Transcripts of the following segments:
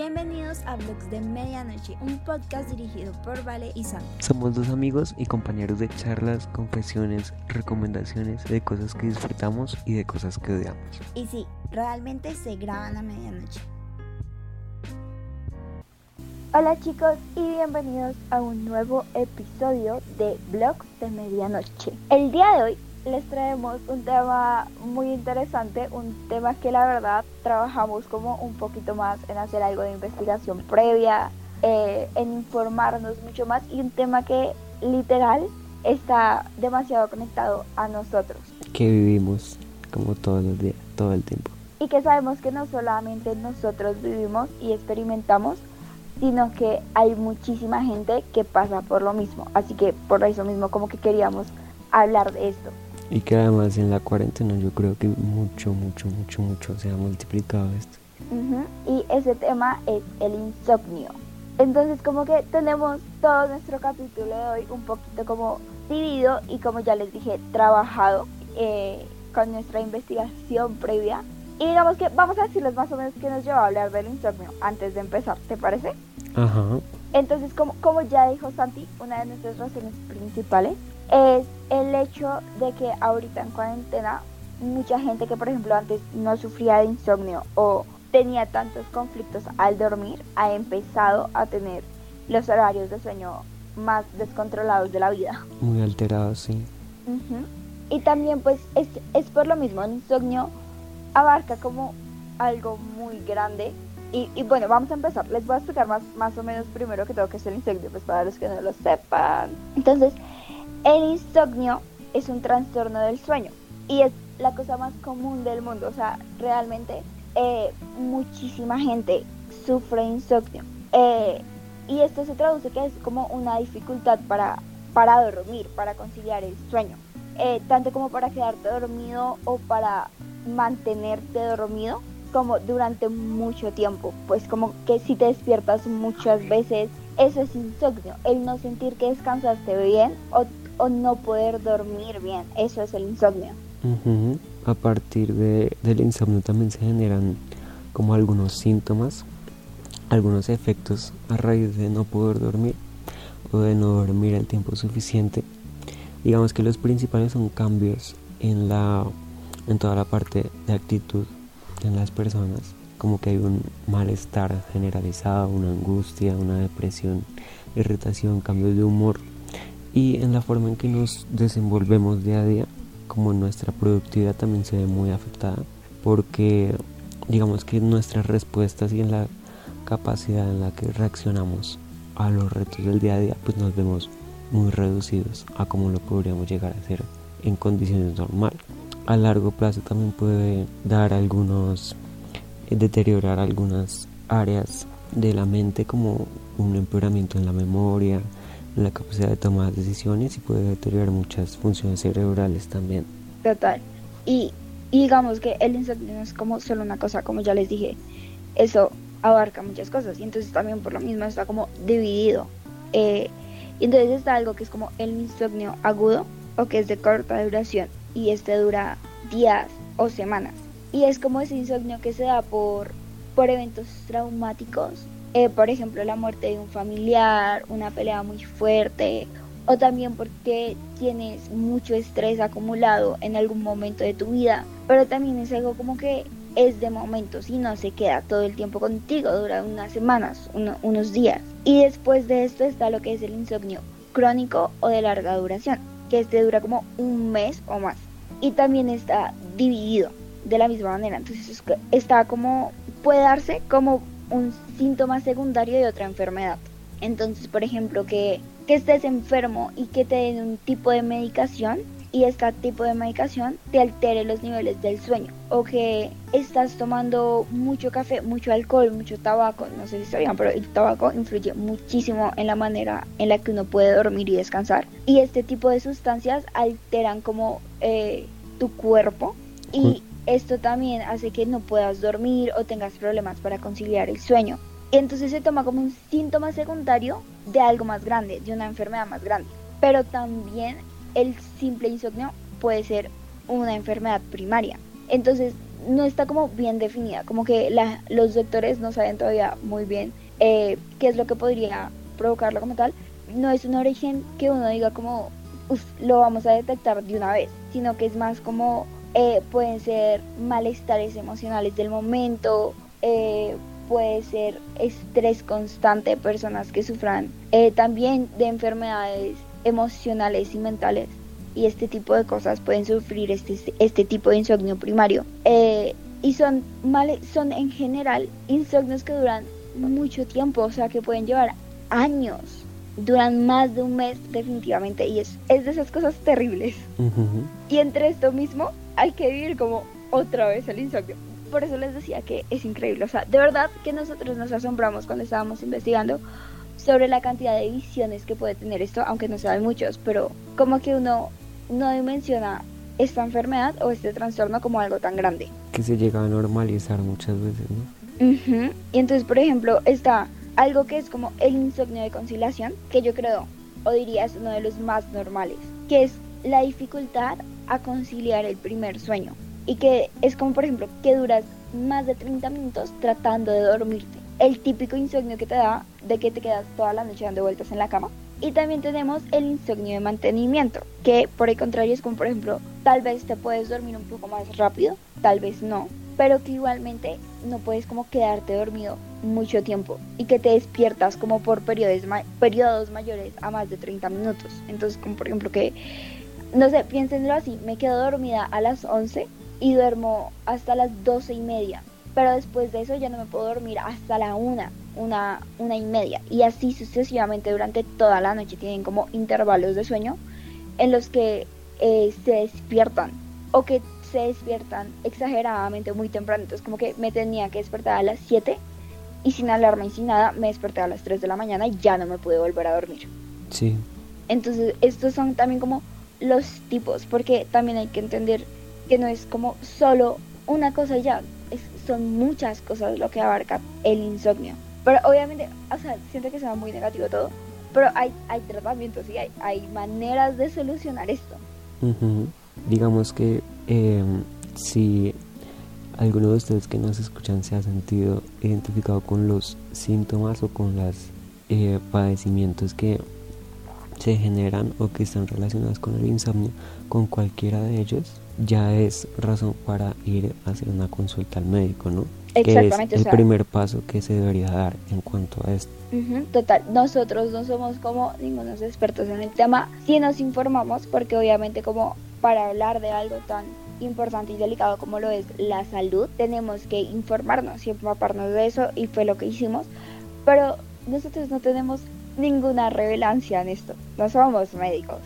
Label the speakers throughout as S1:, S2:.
S1: Bienvenidos a Blogs de Medianoche, un podcast dirigido por Vale y Sam.
S2: Somos dos amigos y compañeros de charlas, confesiones, recomendaciones de cosas que disfrutamos y de cosas que odiamos.
S1: Y sí, realmente se graban a medianoche.
S3: Hola chicos y bienvenidos a un nuevo episodio de Blogs de Medianoche. El día de hoy les traemos un tema muy interesante, un tema que la verdad trabajamos como un poquito más en hacer algo de investigación previa, eh, en informarnos mucho más y un tema que literal está demasiado conectado a nosotros.
S2: Que vivimos como todos los días, todo el tiempo.
S3: Y que sabemos que no solamente nosotros vivimos y experimentamos, sino que hay muchísima gente que pasa por lo mismo. Así que por eso mismo como que queríamos hablar de esto.
S2: Y que además en la cuarentena yo creo que mucho, mucho, mucho, mucho se ha multiplicado esto.
S3: Y ese tema es el insomnio. Entonces como que tenemos todo nuestro capítulo de hoy un poquito como dividido y como ya les dije, trabajado eh, con nuestra investigación previa. Y digamos que vamos a decirles más o menos qué nos lleva a hablar del insomnio antes de empezar, ¿te parece?
S2: Ajá.
S3: Entonces, como, como ya dijo Santi, una de nuestras razones principales es el hecho de que ahorita en cuarentena mucha gente que por ejemplo antes no sufría de insomnio o tenía tantos conflictos al dormir ha empezado a tener los horarios de sueño más descontrolados de la vida.
S2: Muy alterados, sí.
S3: Y también pues es, es por lo mismo, el insomnio abarca como algo muy grande y, y, bueno, vamos a empezar. Les voy a explicar más, más o menos primero que todo que es el insomnio, pues para los que no lo sepan. Entonces, el insomnio es un trastorno del sueño y es la cosa más común del mundo. O sea, realmente eh, muchísima gente sufre insomnio. Eh, y esto se traduce que es como una dificultad para, para dormir, para conciliar el sueño. Eh, tanto como para quedarte dormido o para mantenerte dormido como durante mucho tiempo. Pues como que si te despiertas muchas veces, eso es insomnio. El no sentir que descansaste bien o o no poder dormir bien. Eso es el insomnio.
S2: A partir de, del insomnio también se generan como algunos síntomas, algunos efectos a raíz de no poder dormir o de no dormir el tiempo suficiente. Digamos que los principales son cambios en la en toda la parte de actitud en las personas, como que hay un malestar generalizado, una angustia, una depresión, irritación, cambios de humor y en la forma en que nos desenvolvemos día a día, como nuestra productividad también se ve muy afectada, porque digamos que nuestras respuestas y en la capacidad en la que reaccionamos a los retos del día a día, pues nos vemos muy reducidos a como lo podríamos llegar a hacer en condiciones normales. A largo plazo también puede dar algunos, eh, deteriorar algunas áreas de la mente como un empeoramiento en la memoria, la capacidad de tomar decisiones y puede deteriorar muchas funciones cerebrales también.
S3: Total. Y, digamos que el insomnio no es como solo una cosa, como ya les dije, eso abarca muchas cosas y entonces también por lo mismo está como dividido. Eh, y entonces está algo que es como el insomnio agudo o que es de corta duración y este dura días o semanas. Y es como ese insomnio que se da por, por eventos traumáticos eh, por ejemplo, la muerte de un familiar, una pelea muy fuerte, o también porque tienes mucho estrés acumulado en algún momento de tu vida, pero también es algo como que es de momentos y no se queda todo el tiempo contigo, dura unas semanas, unos días. Y después de esto está lo que es el insomnio crónico o de larga duración, que este dura como un mes o más. Y también está dividido de la misma manera, entonces está como, puede darse como un síntoma secundario de otra enfermedad. Entonces, por ejemplo, que, que estés enfermo y que te den un tipo de medicación y este tipo de medicación te altere los niveles del sueño o que estás tomando mucho café, mucho alcohol, mucho tabaco, no sé si sabían, pero el tabaco influye muchísimo en la manera en la que uno puede dormir y descansar y este tipo de sustancias alteran como eh, tu cuerpo y esto también hace que no puedas dormir o tengas problemas para conciliar el sueño. Entonces se toma como un síntoma secundario de algo más grande, de una enfermedad más grande. Pero también el simple insomnio puede ser una enfermedad primaria. Entonces, no está como bien definida, como que la, los doctores no saben todavía muy bien eh, qué es lo que podría provocarlo como tal. No es un origen que uno diga como lo vamos a detectar de una vez, sino que es más como eh, pueden ser malestares emocionales del momento, eh, puede ser estrés constante de personas que sufran eh, también de enfermedades emocionales y mentales y este tipo de cosas pueden sufrir este, este tipo de insomnio primario y son mal, son en general insomnios que duran mucho tiempo o sea que pueden llevar años duran más de un mes definitivamente y es, es de esas cosas terribles. Y entre esto mismo hay que vivir como otra vez el insomnio. Por eso les decía que es increíble. O sea, de verdad que nosotros nos asombramos cuando estábamos investigando sobre la cantidad de visiones que puede tener esto, aunque no sean muchos, pero como que uno no dimensiona esta enfermedad o este trastorno como algo tan grande.
S2: Que se llega a normalizar muchas veces, ¿no?
S3: Y entonces, por ejemplo, está algo que es como el insomnio de conciliación, que yo creo, o diría es uno de los más normales, que es la dificultad a conciliar el primer sueño. Y que es como, por ejemplo, que duras más de 30 minutos tratando de dormirte. El típico insomnio que te da de que te quedas toda la noche dando vueltas en la cama. Y también tenemos el insomnio de mantenimiento, que por el contrario es como, por ejemplo, tal vez te puedes dormir un poco más rápido, tal vez no, pero que igualmente no puedes como quedarte dormido mucho tiempo y que te despiertas como por periodos, periodos mayores a más de 30 minutos. Entonces, como por ejemplo que, no sé, piénsenlo así, me quedo dormida a las 11 y duermo hasta las 12 y media, pero después de eso ya no me puedo dormir hasta la 1, una, una y media. Y así sucesivamente durante toda la noche tienen como intervalos de sueño en los que eh, se despiertan o que se despiertan exageradamente muy temprano. Entonces como que me tenía que despertar a las 7 y sin alarma y sin nada me desperté a las 3 de la mañana y ya no me pude volver a dormir.
S2: Sí.
S3: Entonces estos son también como los tipos, porque también hay que entender que no es como solo una cosa ya, son muchas cosas lo que abarca el insomnio. Pero obviamente, o sea, siento que se va muy negativo todo, pero hay, hay tratamientos y hay, hay maneras de solucionar esto.
S2: Digamos que eh, si alguno de ustedes que nos escuchan se ha sentido identificado con los síntomas o con los eh, padecimientos que se generan o que están relacionados con el insomnio, con cualquiera de ellos, ya es razón para ir a hacer una consulta al médico, ¿no?
S3: Exactamente.
S2: Que es el primer paso que se debería dar en cuanto a esto.
S3: total, nosotros no somos como ningunos expertos en el tema, si nos informamos porque obviamente como para hablar de algo tan importante y delicado como lo es la salud, tenemos que informarnos y empaparnos de eso y fue lo que hicimos. Pero nosotros no tenemos ninguna revelancia en esto, no somos médicos.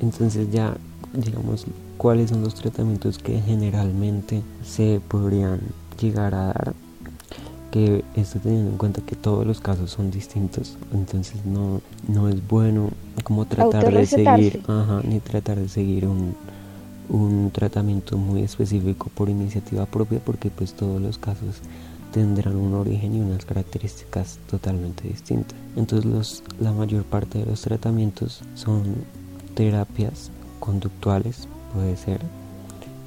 S2: Entonces ya, digamos, ¿cuáles son los tratamientos que generalmente se podrían llegar a dar? Que esto teniendo en cuenta que todos los casos son distintos, entonces no, no es bueno como tratar de seguir, ajá, ni tratar de seguir un, un tratamiento muy específico por iniciativa propia porque pues todos los casos tendrán un origen y unas características totalmente distintas. Entonces los, la mayor parte de los tratamientos son terapias conductuales, puede ser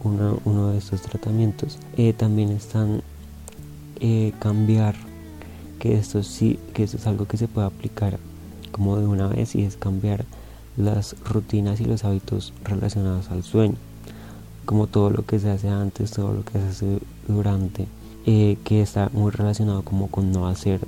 S2: uno, de estos tratamientos. Eh, también están eh, cambiar, que esto sí, que esto es algo que se puede aplicar como de una vez y es cambiar las rutinas y los hábitos relacionados al sueño, como todo lo que se hace antes, todo lo que se hace durante, eh, que está muy relacionado como con no hacer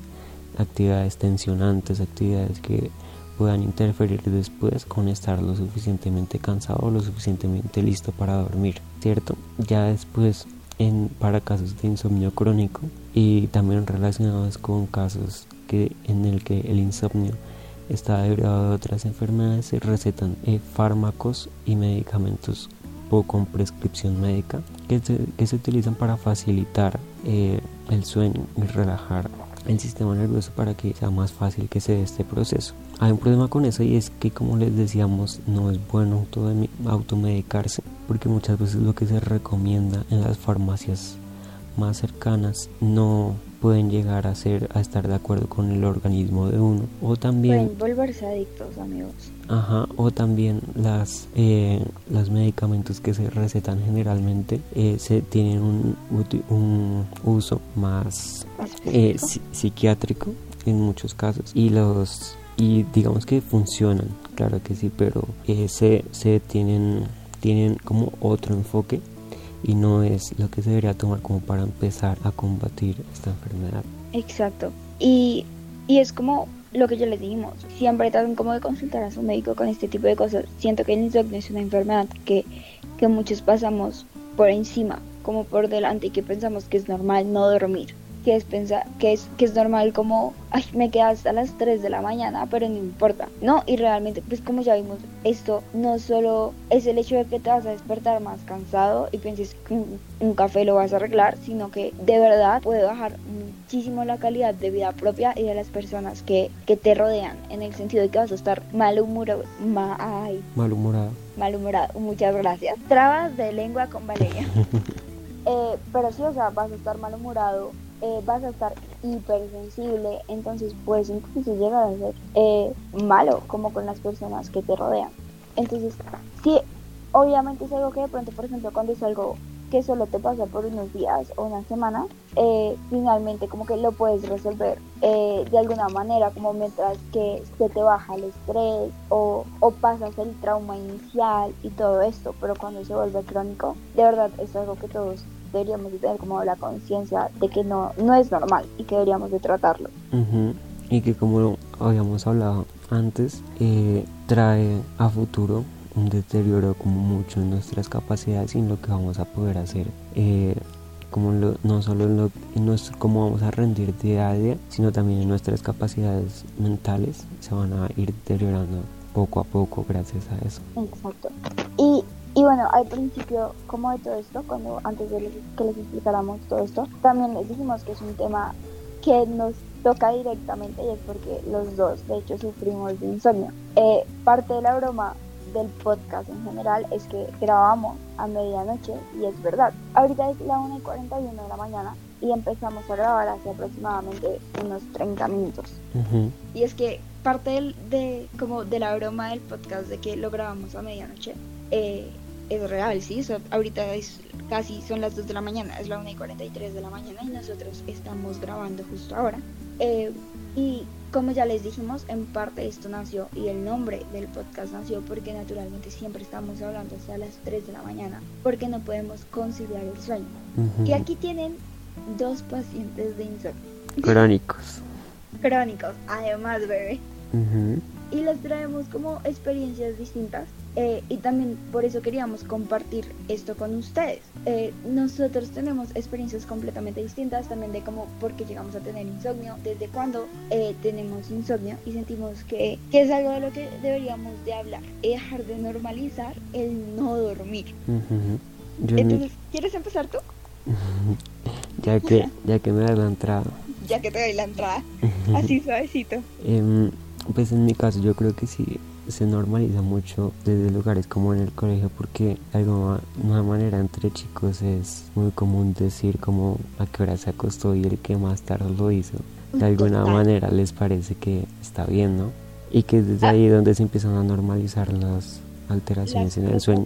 S2: actividades tensionantes, actividades que puedan interferir después con estar lo suficientemente cansado o lo suficientemente listo para dormir, ¿cierto? Ya después en, para casos de insomnio crónico y también relacionados con casos que en el que el insomnio está derivado de otras enfermedades, se recetan eh, fármacos y medicamentos o con prescripción médica que se, que se utilizan para facilitar eh, el sueño y relajar el sistema nervioso para que sea más fácil que se dé este proceso. Hay un problema con eso y es que como les decíamos no es bueno automedicarse porque muchas veces lo que se recomienda en las farmacias más cercanas no pueden llegar a ser a estar de acuerdo con el organismo de uno. O también
S3: pueden volverse adictos amigos.
S2: Ajá, o también las eh, los medicamentos que se recetan generalmente eh, se tienen un, un uso más eh, psiquiátrico en muchos casos. Y los y digamos que funcionan, claro que sí, pero eh, se, se tienen tienen como otro enfoque y no es lo que se debería tomar como para empezar a combatir esta enfermedad.
S3: Exacto. Y, y es como lo que ya les dijimos, siempre tratan como de consultar a su médico con este tipo de cosas. Siento que el insomnio es una enfermedad que, que muchos pasamos por encima, como por delante y que pensamos que es normal no dormir que es pensar que es que es normal como ay me quedas hasta las 3 de la mañana pero no importa no y realmente pues como ya vimos esto no solo es el hecho de que te vas a despertar más cansado y pienses que un, café lo vas a arreglar sino que de verdad puede bajar muchísimo la calidad de vida propia y de las personas que, que te rodean en el sentido de que vas a estar malhumorado ma, ay,
S2: malhumorado.
S3: malhumorado. Muchas gracias. Trabas de lengua con Valeria. Eh, pero sí o sea vas a estar malhumorado eh, vas a estar hipersensible, entonces puedes incluso llegar a ser eh, malo como con las personas que te rodean. Entonces, sí, obviamente es algo que de pronto, por ejemplo, cuando es algo que solo te pasa por unos días o una semana, eh, finalmente como que lo puedes resolver de alguna manera, como mientras que se te baja el estrés o, o pasas el trauma inicial y todo esto, pero cuando se vuelve crónico, de verdad es algo que todos deberíamos de tener como la conciencia de que no, no es normal y que deberíamos de tratarlo.
S2: Y que como habíamos hablado antes, eh, trae a futuro un deterioro como mucho en nuestras capacidades y en lo que vamos a poder hacer. Eh, como no solo en, lo, nuestro, cómo vamos a rendir día a día, sino también en nuestras capacidades mentales se van a ir deteriorando poco a poco gracias a eso.
S3: Exacto. Y y bueno, al principio, como de todo esto, cuando antes de que les explicáramos todo esto, también les dijimos que es un tema que nos toca directamente y es porque los dos, de hecho, sufrimos de insomnio. Eh, parte de la broma del podcast en general es que grabamos a medianoche y es verdad. Ahorita es la 1 y 41 de la mañana y empezamos a grabar hace aproximadamente unos 30 minutos. Y es que parte de, como de la broma del podcast de que lo grabamos a medianoche eh, es real, sí, ahorita es casi son las 2 de la mañana, es la 1 y 43 de la mañana y nosotros estamos grabando justo ahora. Eh, y como ya les dijimos, en parte esto nació y el nombre del podcast nació porque naturalmente siempre estamos hablando hasta las 3 de la mañana, porque no podemos conciliar el sueño. Y aquí tienen dos pacientes de insomnio.
S2: Crónicos.
S3: Crónicos, además, bebé. Y les traemos como experiencias distintas eh, y también por eso queríamos compartir esto con ustedes. Eh, nosotros tenemos experiencias completamente distintas también de cómo, por qué llegamos a tener insomnio, desde cuándo eh, tenemos insomnio y sentimos que, que, es algo de lo que deberíamos de hablar y dejar de normalizar el no dormir. Entonces, ¿quieres empezar tú?
S2: ya, que, ya que me das la entrada.
S3: Ya que te doy la entrada, así suavecito.
S2: Em, pues en mi caso yo creo que sí se normaliza mucho desde lugares como en el colegio porque de alguna manera entre chicos es muy común decir como a qué hora se acostó y el que más tarde lo hizo. De alguna manera les parece que está bien, ¿no? Y que desde ahí donde se empiezan a normalizar las alteraciones en el sueño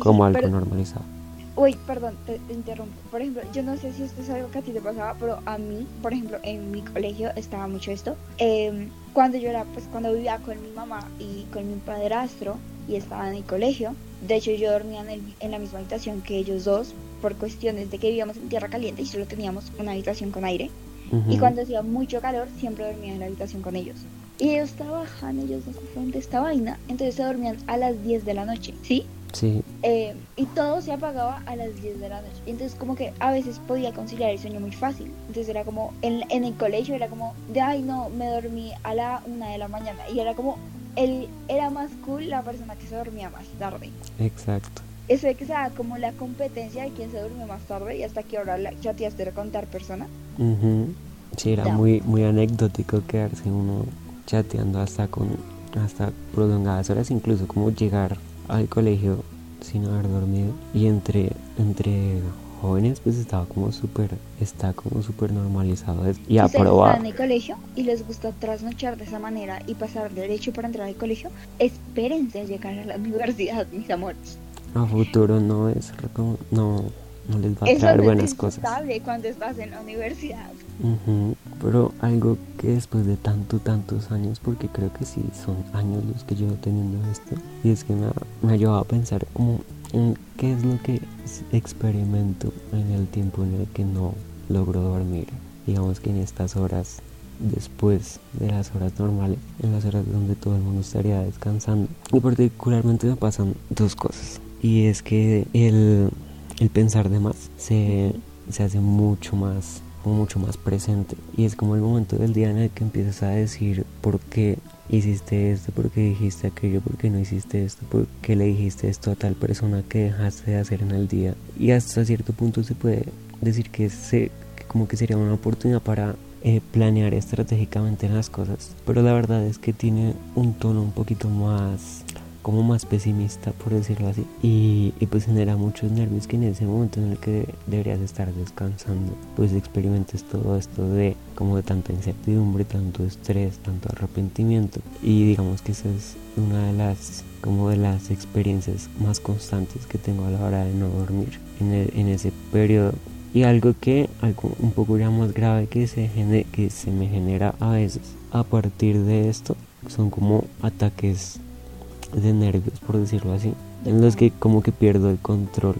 S2: como algo normalizado.
S3: Uy, perdón, te, interrumpo. Por ejemplo, yo no sé si esto es algo que a ti te pasaba, pero a mí, por ejemplo, en mi colegio estaba mucho esto. Eh, cuando yo era, pues cuando vivía con mi mamá y con mi padrastro y estaba en el colegio, de hecho yo dormía en, en la misma habitación que ellos dos por cuestiones de que vivíamos en tierra caliente y solo teníamos una habitación con aire. Y cuando hacía mucho calor, siempre dormía en la habitación con ellos. Y ellos trabajan, ellos no sufren de esta vaina. Entonces se dormían a las 10 de la noche, ¿sí?
S2: Sí.
S3: Eh, y todo se apagaba a las 10 de la noche. Entonces como que a veces podía conciliar el sueño muy fácil. Entonces era como, en, en el colegio era como, de ay no, me dormí a la 1 de la mañana. Y era como, él era más cool la persona que se dormía más tarde.
S2: Exacto.
S3: Eso de que como la competencia de quién se duerme más tarde y hasta que ahora la chateaste de contar persona.
S2: Sí, era muy, muy anecdótico quedarse uno chateando hasta con hasta prolongadas horas, incluso como llegar al colegio sin haber dormido y entre, entre jóvenes pues estaba como súper, está como súper normalizado y aprobado.
S3: en el colegio y les gusta trasnochar de esa manera y pasar derecho para entrar al colegio, espérense a llegar a la universidad, mis amores.
S2: A futuro no es, no, no les va a
S3: Eso
S2: traer buenas cosas.
S3: cuando estás en la universidad.
S2: Ujú, Pero algo que después de tanto, tantos años, porque creo que sí son años los que llevo teniendo esto, y es que me ha, me ha llevado a pensar como en qué es lo que experimento en el tiempo en el que no logro dormir. Digamos que en estas horas después de las horas normales, en las horas donde todo el mundo estaría descansando. Y particularmente me pasan dos cosas. Y es que el, el pensar de más se, se hace mucho más como mucho más presente. Y es como el momento del día en el que empiezas a decir por qué hiciste esto, por qué dijiste aquello, por qué no hiciste esto, por qué le dijiste esto a tal persona que dejaste de hacer en el día y hasta cierto punto se puede decir que, se, como que sería una oportunidad para eh, planear estratégicamente las cosas. Pero la verdad es que tiene un tono un poquito más como más pesimista por decirlo así. Y, y pues genera muchos nervios que en ese momento en el que deberías estar descansando pues experimentes todo esto de como de tanta incertidumbre tanto estrés tanto arrepentimiento. Y digamos que esa es una de las como de las experiencias más constantes que tengo a la hora de no dormir en, el- en ese periodo. Y algo que algo un poco ya más grave que se gene- que se me genera a veces a partir de esto son como ataques de nervios por decirlo así en los que como que pierdo el control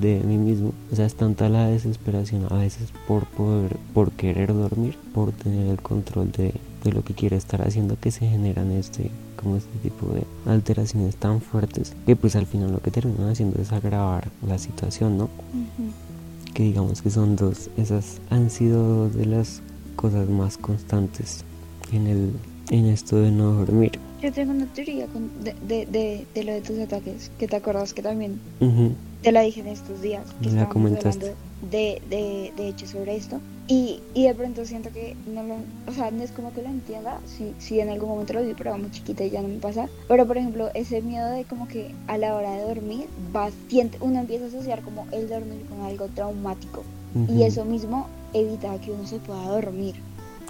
S2: de mí mismo. O sea es tanta la desesperación a veces por poder por querer dormir por tener el control de, de lo que quiero estar haciendo que se generan este como este tipo de alteraciones tan fuertes que pues al final lo que terminan haciendo es agravar la situación no que digamos que son dos esas han sido dos de las cosas más constantes en el en esto de no dormir
S3: Yo tengo una teoría con- de, de, de, de lo de tus ataques, que te acuerdas que también te la dije en estos días, que
S2: la comentaste.
S3: de, de, de hecho sobre esto. Y, y de pronto siento que no lo, o sea, no es como que lo entienda, si, si en algún momento lo vi, pero muy chiquita y ya no me pasa. Pero por ejemplo, ese miedo de como que a la hora de dormir, siente, uno empieza a asociar como el dormir con algo traumático. Y eso mismo evita que uno se pueda dormir.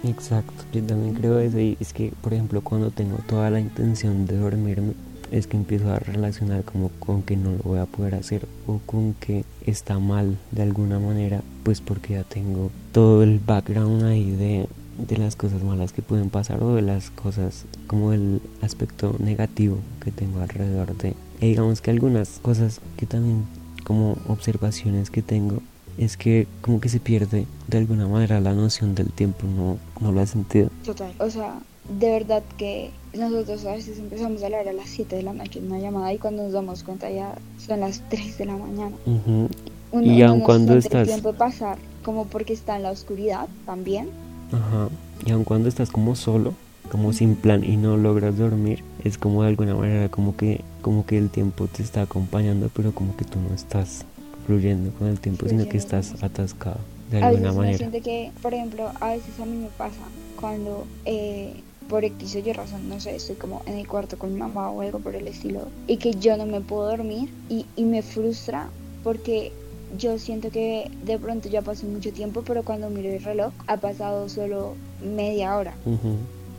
S2: Exacto, yo también creo eso y es que, por ejemplo, cuando tengo toda la intención de dormirme, es que empiezo a relacionar como con que no lo voy a poder hacer o con que está mal de alguna manera, pues porque ya tengo todo el background ahí de, de las cosas malas que pueden pasar o de las cosas como el aspecto negativo que tengo alrededor de. Y digamos que algunas cosas que también como observaciones que tengo es que como que se pierde de alguna manera la noción del tiempo, no, no lo has sentido.
S3: Total. O sea, de verdad que nosotros a veces empezamos a hablar a las 7 de la noche en una llamada y cuando nos damos cuenta ya son las 3 de la mañana.
S2: Ujú,
S3: Uno,
S2: Y aun cuando estás-
S3: el tiempo pasar como porque está en la oscuridad también.
S2: Ajá. Y aun cuando estás como solo, como sin plan y no logras dormir, es como de alguna manera como que, como que el tiempo te está acompañando, pero como que tú no estás fluyendo con el tiempo, sino que
S3: Fluyendo
S2: estás atascado de
S3: A
S2: alguna
S3: veces
S2: manera.
S3: siente que, por ejemplo, a veces a mí me pasa cuando eh, por X o Y razón, no sé, estoy como en el cuarto con mi mamá o algo por el estilo y que yo no me puedo dormir y, y me frustra porque yo siento que de pronto ya pasó mucho tiempo, pero cuando miro el reloj ha pasado solo media hora.
S2: Ujú.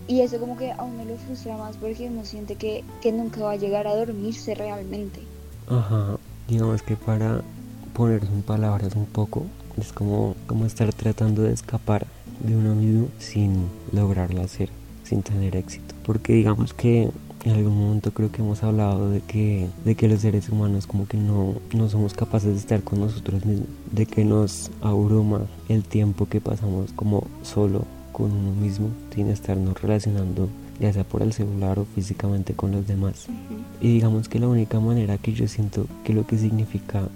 S3: Y eso como que a uno lo frustra más porque uno siente que, que nunca va a llegar a dormirse realmente.
S2: Ajá, digamos que para ponerse en palabras un poco, es como, como estar tratando de escapar de uno mismo sin lograrlo hacer, sin tener éxito. Porque digamos que en algún momento creo que hemos hablado de que, de que los seres humanos como que no, no somos capaces de estar con nosotros mismos, de que nos abruma el tiempo que pasamos como solo con uno mismo, sin estarnos relacionando ya sea por el celular o físicamente con los demás. Y digamos que la única manera que yo siento que lo que significa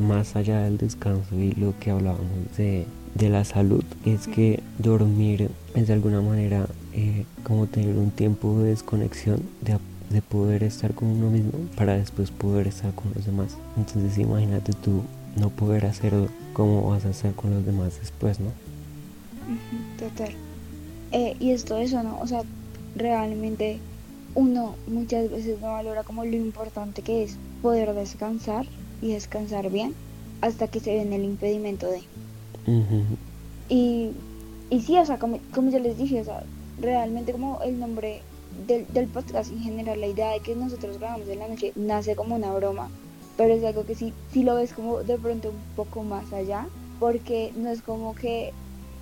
S2: más allá del descanso y lo que hablábamos de, de la salud es que dormir es de alguna manera eh, como tener un tiempo de desconexión de, de poder estar con uno mismo para después poder estar con los demás. Entonces imagínate tú no poder hacerlo como vas a hacer con los demás después, ¿no?
S3: Total. Eh, y es todo eso, ¿no? O sea, realmente uno muchas veces no valora como lo importante que es poder descansar y descansar bien hasta que se ven el impedimento de. Y, y sí, o sea, como, como yo les dije, o sea, realmente como el nombre del, del podcast en general, la idea de que nosotros grabamos en la noche nace como una broma, pero es algo que sí, sí lo ves como de pronto un poco más allá, porque no es como que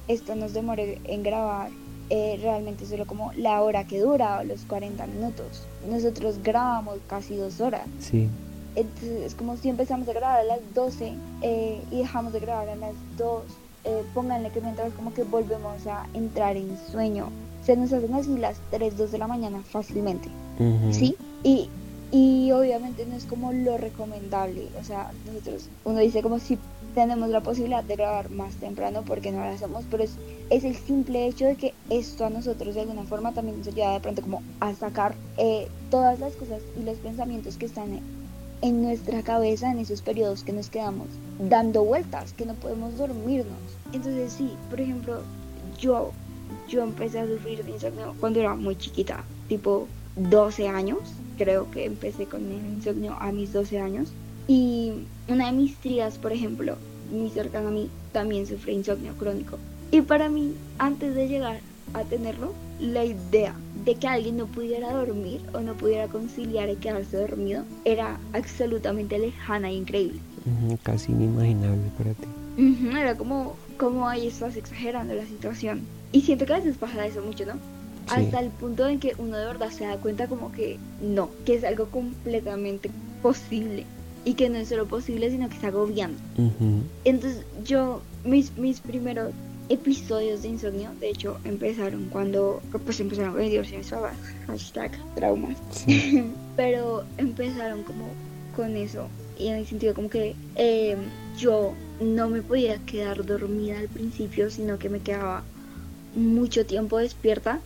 S3: esto nos demore en grabar eh, realmente solo como la hora que dura, los 40 minutos. Nosotros grabamos casi dos horas.
S2: Sí.
S3: Entonces es como si empezamos a grabar a las 12 eh, y dejamos de grabar a las 2. Eh, pónganle que mientras como que volvemos a entrar en sueño. Se nos hacen así las 3, 2 de la mañana fácilmente. ¿Sí? Y, y obviamente no es como lo recomendable. O sea, nosotros, uno dice como si tenemos la posibilidad de grabar más temprano porque no lo hacemos, pero es, es el simple hecho de que esto a nosotros de alguna forma también nos ayuda de pronto como a sacar eh, todas las cosas y los pensamientos que están en, nuestra cabeza en esos periodos que nos quedamos dando vueltas, que no podemos dormirnos. Entonces sí, por ejemplo, yo, yo empecé a sufrir de insomnio cuando era muy chiquita, tipo 12 años, creo que empecé con el insomnio a mis 12 años. Y una de mis tías, por ejemplo, muy cercana a mí, también sufre insomnio crónico. Y para mí, antes de llegar a tenerlo, la idea de que alguien no pudiera dormir o no pudiera conciliar y quedarse dormido era absolutamente lejana e increíble.
S2: Casi inimaginable para ti.
S3: Era como, como ahí estás exagerando la situación. Y siento que a veces pasa eso mucho, ¿no?
S2: Sí.
S3: Hasta el punto en que uno de verdad se da cuenta como que no, que es algo completamente posible. Y que no es solo posible, sino que está agobiando. Entonces yo, mis, mis primeros episodios de insomnio, de hecho, empezaron cuando, pues empezaron con papás, hashtag traumas.
S2: Sí.
S3: pero empezaron como con eso y en el sentido como que eh, yo no me podía quedar dormida al principio sino que me quedaba mucho tiempo despierta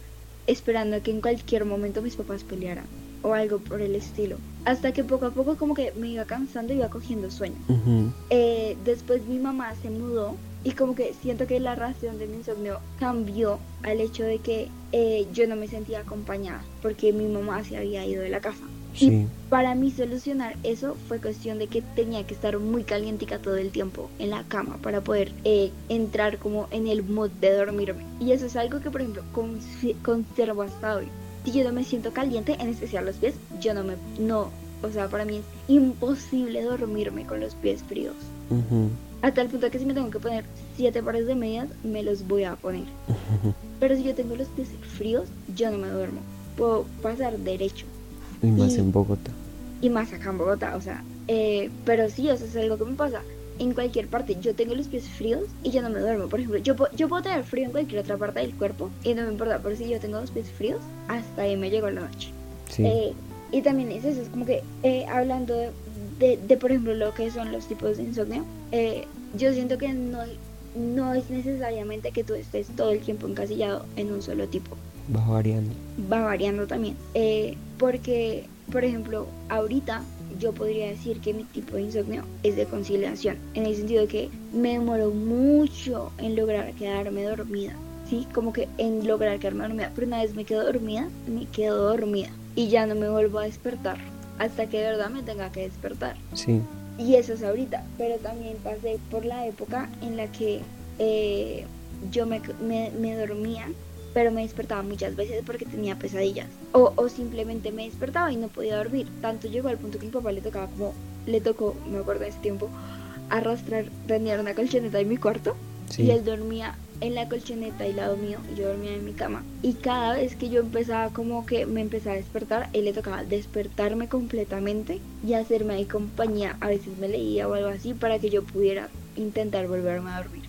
S3: esperando a que en cualquier momento mis papás pelearan o algo por el estilo hasta que poco a poco como que me iba cansando y iba cogiendo sueño eh, después mi mamá se mudó y como que siento que la razón de mi insomnio cambió al hecho de que eh, yo no me sentía acompañada porque mi mamá se había ido de la casa.
S2: Sí.
S3: Y para mí solucionar eso fue cuestión de que tenía que estar muy calientica todo el tiempo en la cama para poder eh, entrar como en el mood de dormirme. Y eso es algo que por ejemplo conservo hasta hoy. Si yo no me siento caliente, en especial los pies, yo no me... no, o sea, para mí es imposible dormirme con los pies fríos.
S2: Ujú.
S3: A tal punto que si me tengo que poner siete pares de medias, me los voy a poner. Pero si yo tengo los pies fríos, yo no me duermo. Puedo pasar derecho.
S2: Y más
S3: Y-
S2: en Bogotá.
S3: Y más acá en Bogotá, o sea. eh, pero sí, eso es algo que me pasa. En cualquier parte, yo tengo los pies fríos y yo no me duermo. Por ejemplo, yo, yo puedo tener frío en cualquier otra parte del cuerpo y no me importa. Pero si yo tengo los pies fríos, hasta ahí me llegó la noche.
S2: Sí.
S3: Eh, y también es eso, es como que eh, hablando de, de, de, por ejemplo, lo que son los tipos de insomnio, eh, yo siento que no, no es necesariamente que tú estés todo el tiempo encasillado en un solo tipo,
S2: Va variando.
S3: va variando también. Eh, porque, por ejemplo, ahorita yo podría decir que mi tipo de insomnio es de conciliación, en el sentido de que me demoro mucho en lograr quedarme dormida. Sí, como que en lograr quedarme dormida, pero una vez me quedo dormida, me quedo dormida y ya no me vuelvo a despertar hasta que de verdad me tenga que despertar.
S2: Sí.
S3: Y eso es ahorita, pero también pasé por la época en la que eh, yo me, me, me dormía, pero me despertaba muchas veces porque tenía pesadillas. O, o simplemente me despertaba y no podía dormir. Tanto llegó al punto que mi papá le tocaba como, le tocó, me acuerdo de ese tiempo, arrastrar, tenía una colchoneta en mi cuarto
S2: Sí.
S3: y él dormía en la colchoneta y lado mío y yo dormía en mi cama y cada vez que yo empezaba como que me empezaba a despertar él le tocaba despertarme completamente y hacerme ahí compañía a veces me leía o algo así para que yo pudiera intentar volverme a dormir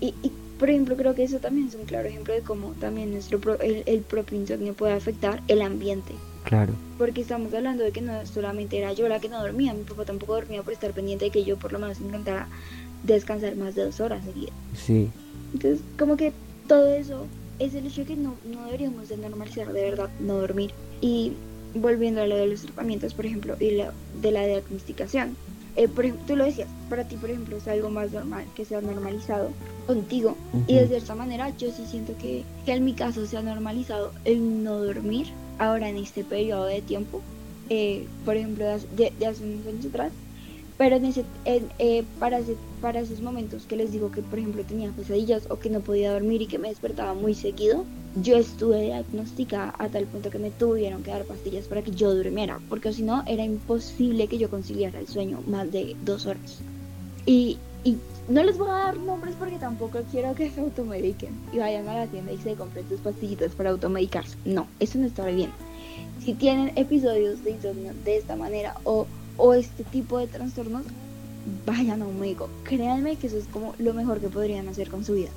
S3: y, por ejemplo creo que eso también es un claro ejemplo de cómo también nuestro pro- el, el propio insomnio puede afectar el ambiente
S2: Claro.
S3: porque estamos hablando de que no solamente era yo la que no dormía, mi papá tampoco dormía por estar pendiente de que yo por lo menos intentara descansar más de dos horas seguidas.
S2: Sí.
S3: Entonces, como que todo eso es el hecho de que no, no deberíamos de normalizar de verdad no dormir. Y volviendo a lo de los tratamientos, por ejemplo, y lo de la diagnosticación. Eh, por ejemplo, tú lo decías, para ti, por ejemplo, es algo más normal que sea normalizado contigo. Y de cierta manera, yo sí siento que, que en mi caso se ha normalizado el no dormir ahora en este periodo de tiempo. Eh, por ejemplo, de hace unos años atrás, Pero en ese, eh, para, para esos momentos que les digo que, por ejemplo, tenía pesadillas o que no podía dormir y que me despertaba muy seguido, yo estuve diagnosticada a tal punto que me tuvieron que dar pastillas para que yo durmiera, porque si no era imposible que yo conciliara el sueño más de dos horas. Y, y no les voy a dar nombres porque tampoco quiero que se automediquen y vayan a la tienda y se compren sus pastillitas para automedicarse. No, eso no está bien. Si tienen episodios de insomnio de esta manera o o este tipo de trastornos, vayan a un médico. Créanme que eso es como lo mejor que podrían hacer con su vida.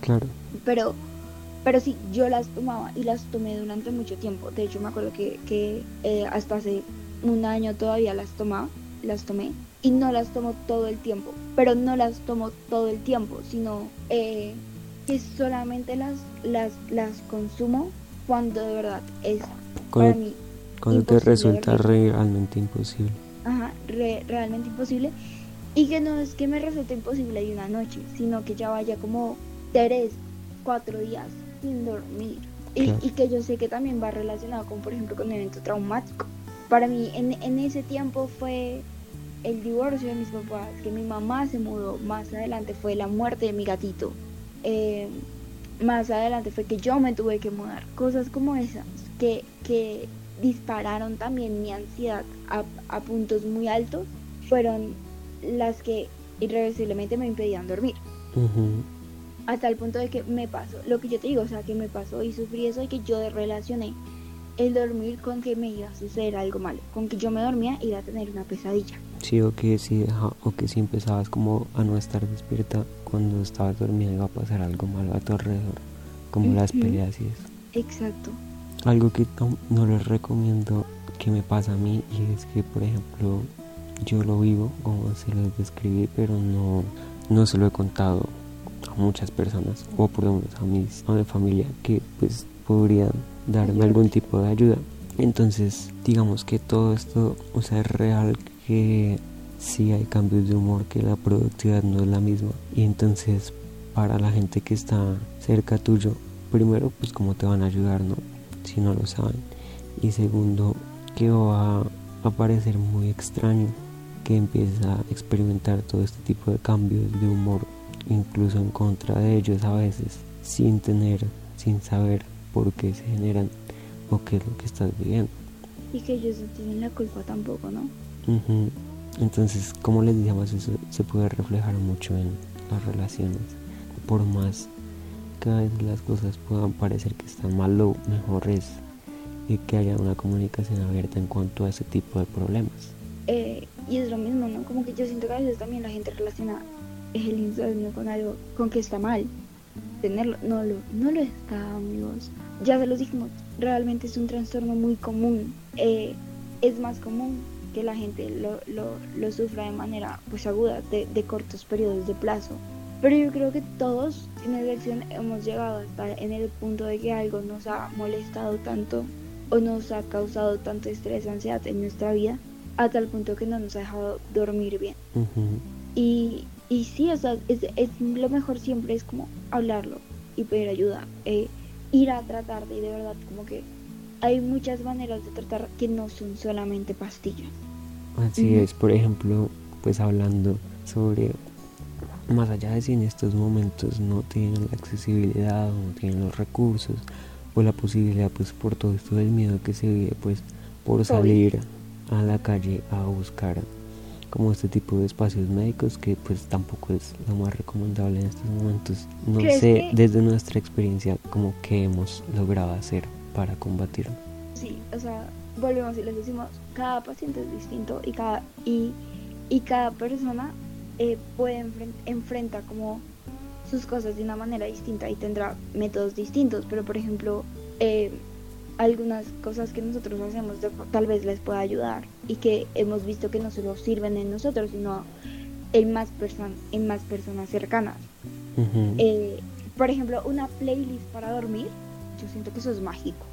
S2: Claro.
S3: Pero, pero sí, yo las tomaba y las tomé durante mucho tiempo. De hecho, me acuerdo que, que eh, hasta hace un año todavía las tomaba, las tomé y no las tomo todo el tiempo. Pero no las tomo todo el tiempo, sino eh, que solamente las, las, las consumo cuando de verdad es para mí.
S2: Cuando te resulta realmente imposible
S3: ajá, realmente imposible. Y que no es que me resulte imposible de una noche, sino que ya vaya como tres, cuatro días sin dormir. Y, y, que yo sé que también va relacionado con, por ejemplo, con un evento traumático. Para mí, en, en ese tiempo fue el divorcio de mis papás, que mi mamá se mudó, más adelante fue la muerte de mi gatito, eh, más adelante fue que yo me tuve que mudar, cosas como esas, que, que dispararon también mi ansiedad a, puntos muy altos fueron las que irreversiblemente me impedían dormir. Hasta el punto de que me pasó, lo que yo te digo, o sea, que me pasó y sufrí eso y que yo relacioné el dormir con que me iba a suceder algo malo, con que yo me dormía y iba a tener una pesadilla.
S2: Sí, o que si, o que si empezabas como a no estar despierta cuando estabas dormida iba a pasar algo malo a tu alrededor, como las peleas y eso.
S3: Exacto.
S2: Algo que no, les recomiendo que me pasa a mí y es que, por ejemplo, yo lo vivo como se lo describí, pero no, no se lo he contado a muchas personas o por lo menos a, mis, a mi familia que pues podrían darme algún tipo de ayuda. Entonces, digamos que todo esto, o sea, es real que sí hay cambios de humor, que la productividad no es la misma. Y entonces, para la gente que está cerca tuyo, primero, pues cómo te van a ayudar, ¿no? si no lo saben. Y segundo, que va a parecer muy extraño que empiece a experimentar todo este tipo de cambios de humor, incluso en contra de ellos a veces, sin tener, sin saber por qué se generan o qué es lo que estás viviendo.
S3: Y que ellos no tienen la culpa tampoco, ¿no?
S2: Entonces, como les decíamos, eso se puede reflejar mucho en las relaciones. Por más vez las cosas puedan parecer que están mal, lo mejor es que haya una comunicación abierta en cuanto a ese tipo de problemas.
S3: Eh, y es lo mismo, ¿no? Como que yo siento que a veces también la gente relaciona el insomnio con algo, con que está mal. Tenerlo, no lo, no lo está, amigos. Ya se los dijimos, realmente es un trastorno muy común. Eh, es más común que la gente lo, lo, lo sufra de manera pues aguda, de, de cortos periodos de plazo. Pero yo creo que todos en elección hemos llegado hasta en el punto de que algo nos ha molestado tanto o nos ha causado tanto estrés, ansiedad en nuestra vida, a tal punto que no nos ha dejado dormir bien. y, y sí, o sea, es, es, lo mejor siempre es como hablarlo y pedir ayuda, eh, ir a tratar de, de verdad, como que hay muchas maneras de tratar que no son solamente pastillas.
S2: Así es, por ejemplo, pues hablando sobre más allá de si en estos momentos no tienen la accesibilidad o no tienen los recursos o la posibilidad pues por todo esto del miedo que se vive pues por salir a la calle a buscar como este tipo de espacios médicos que pues tampoco es lo más recomendable en estos momentos. No sé desde nuestra experiencia como que hemos logrado hacer para combatirlo
S3: sí o sea volvemos y les decimos cada paciente es distinto y cada y, y cada persona eh, puede enfrentar como sus cosas de una manera distinta y tendrá métodos distintos, pero por ejemplo, eh, algunas cosas que nosotros hacemos tal vez les pueda ayudar y que hemos visto que no solo sirven en nosotros, sino en más, en más personas cercanas. Eh, por ejemplo, una playlist para dormir, yo siento que eso es mágico.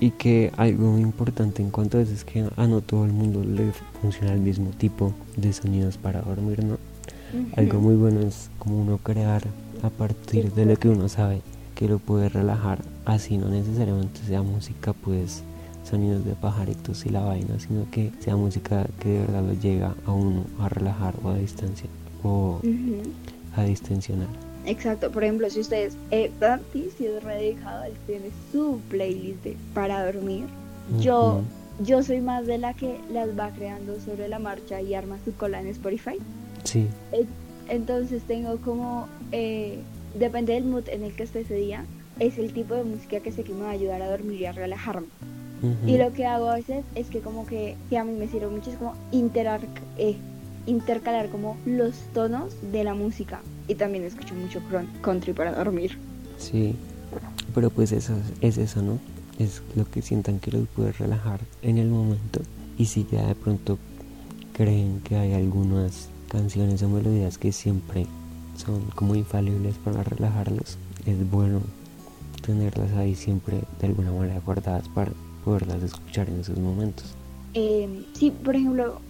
S2: Y que algo importante en cuanto a eso es que a no todo el mundo le funciona el mismo tipo de sonidos para dormir, ¿no? Algo muy bueno es como uno crear a partir de lo que uno sabe que lo puede relajar, así no necesariamente sea música pues sonidos de pajaritos y la vaina, sino que sea música que de verdad lo llega a uno a relajar o a distancia o a distensionar.
S3: Exacto, por ejemplo, si ustedes, eh, Dante, si es rededicado, él tiene su playlist para dormir. Yo, yo soy más de la que las va creando sobre la marcha y arma su cola en Spotify.
S2: Sí.
S3: Entonces tengo como, eh, depende del mood en el que esté ese día, es el tipo de música que sé que me va a ayudar a dormir y a relajarme. Y lo que hago a veces es que como que, que a mí me sirve mucho es como interar, eh, intercalar como los tonos de la música. Y también escucho mucho country para dormir.
S2: Sí, pero pues eso es eso, ¿no? Es lo que sientan que los puede relajar en el momento. Y si ya de pronto creen que hay algunas canciones o melodías que siempre son como infalibles para relajarlos, es bueno tenerlas ahí siempre de alguna manera guardadas para poderlas escuchar en esos momentos.
S3: Eh, sí, por ejemplo,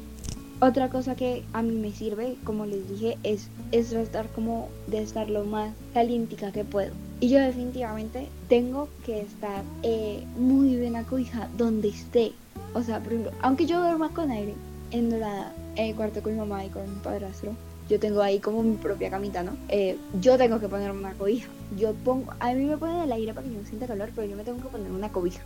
S3: otra cosa que a mí me sirve, como les dije, es, es tratar como de estar lo más calientica que puedo. Y yo definitivamente tengo que estar eh, muy bien acogida donde esté. O sea, por ejemplo, aunque yo duerma con aire en dorada, en el cuarto con mi mamá y con mi padrastro, yo tengo ahí como mi propia camita, ¿no? Eh, yo tengo que ponerme una cobija. Yo pongo, a mí me ponen el aire para que yo no sienta calor, pero yo me tengo que poner una cobija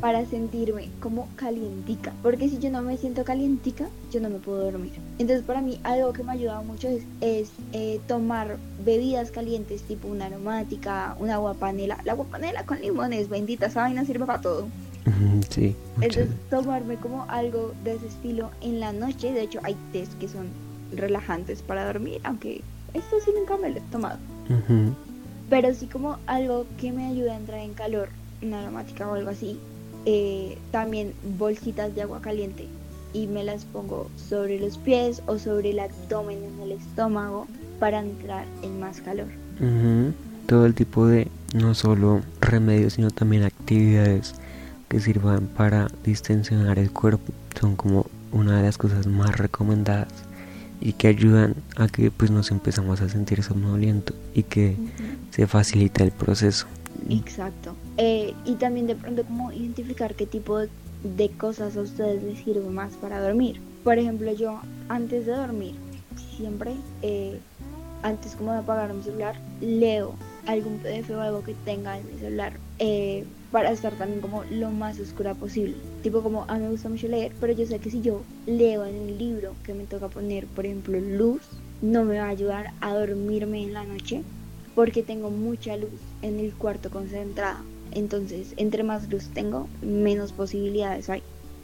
S3: para sentirme como calientica. Porque si yo no me siento calientica, yo no me puedo dormir. Entonces para mí algo que me ha ayudado mucho es, eh, tomar bebidas calientes tipo una aromática, una agua panela. La agua panela con limones, bendita, esa vaina sirve para todo.
S2: Sí.
S3: Entonces tomarme como algo de ese estilo en la noche. De hecho hay test que son relajantes para dormir, aunque esto sí nunca me lo he tomado. Pero sí como algo que me ayuda a entrar en calor, una aromática o algo así. Eh, también bolsitas de agua caliente y me las pongo sobre los pies o sobre el abdomen en el estómago para entrar en más calor.
S2: Todo el tipo de no solo remedios sino también actividades que sirvan para distensionar el cuerpo son como una de las cosas más recomendadas y que ayudan a que pues nos empezamos a sentir somnoliento y que se facilita el proceso.
S3: Exacto. Eh, y también de pronto como identificar qué tipo de, cosas a ustedes les sirve más para dormir. Por ejemplo, yo antes de dormir, siempre, eh, antes como de apagar mi celular, leo algún PDF o algo que tenga en mi celular. Eh, para estar también como lo más oscura posible. Tipo como a mí me gusta mucho leer, pero yo sé que si yo leo en un libro que me toca poner, por ejemplo, luz, no me va a ayudar a dormirme en la noche porque tengo mucha luz en el cuarto concentrada. Entonces, entre más luz tengo, menos posibilidades hay.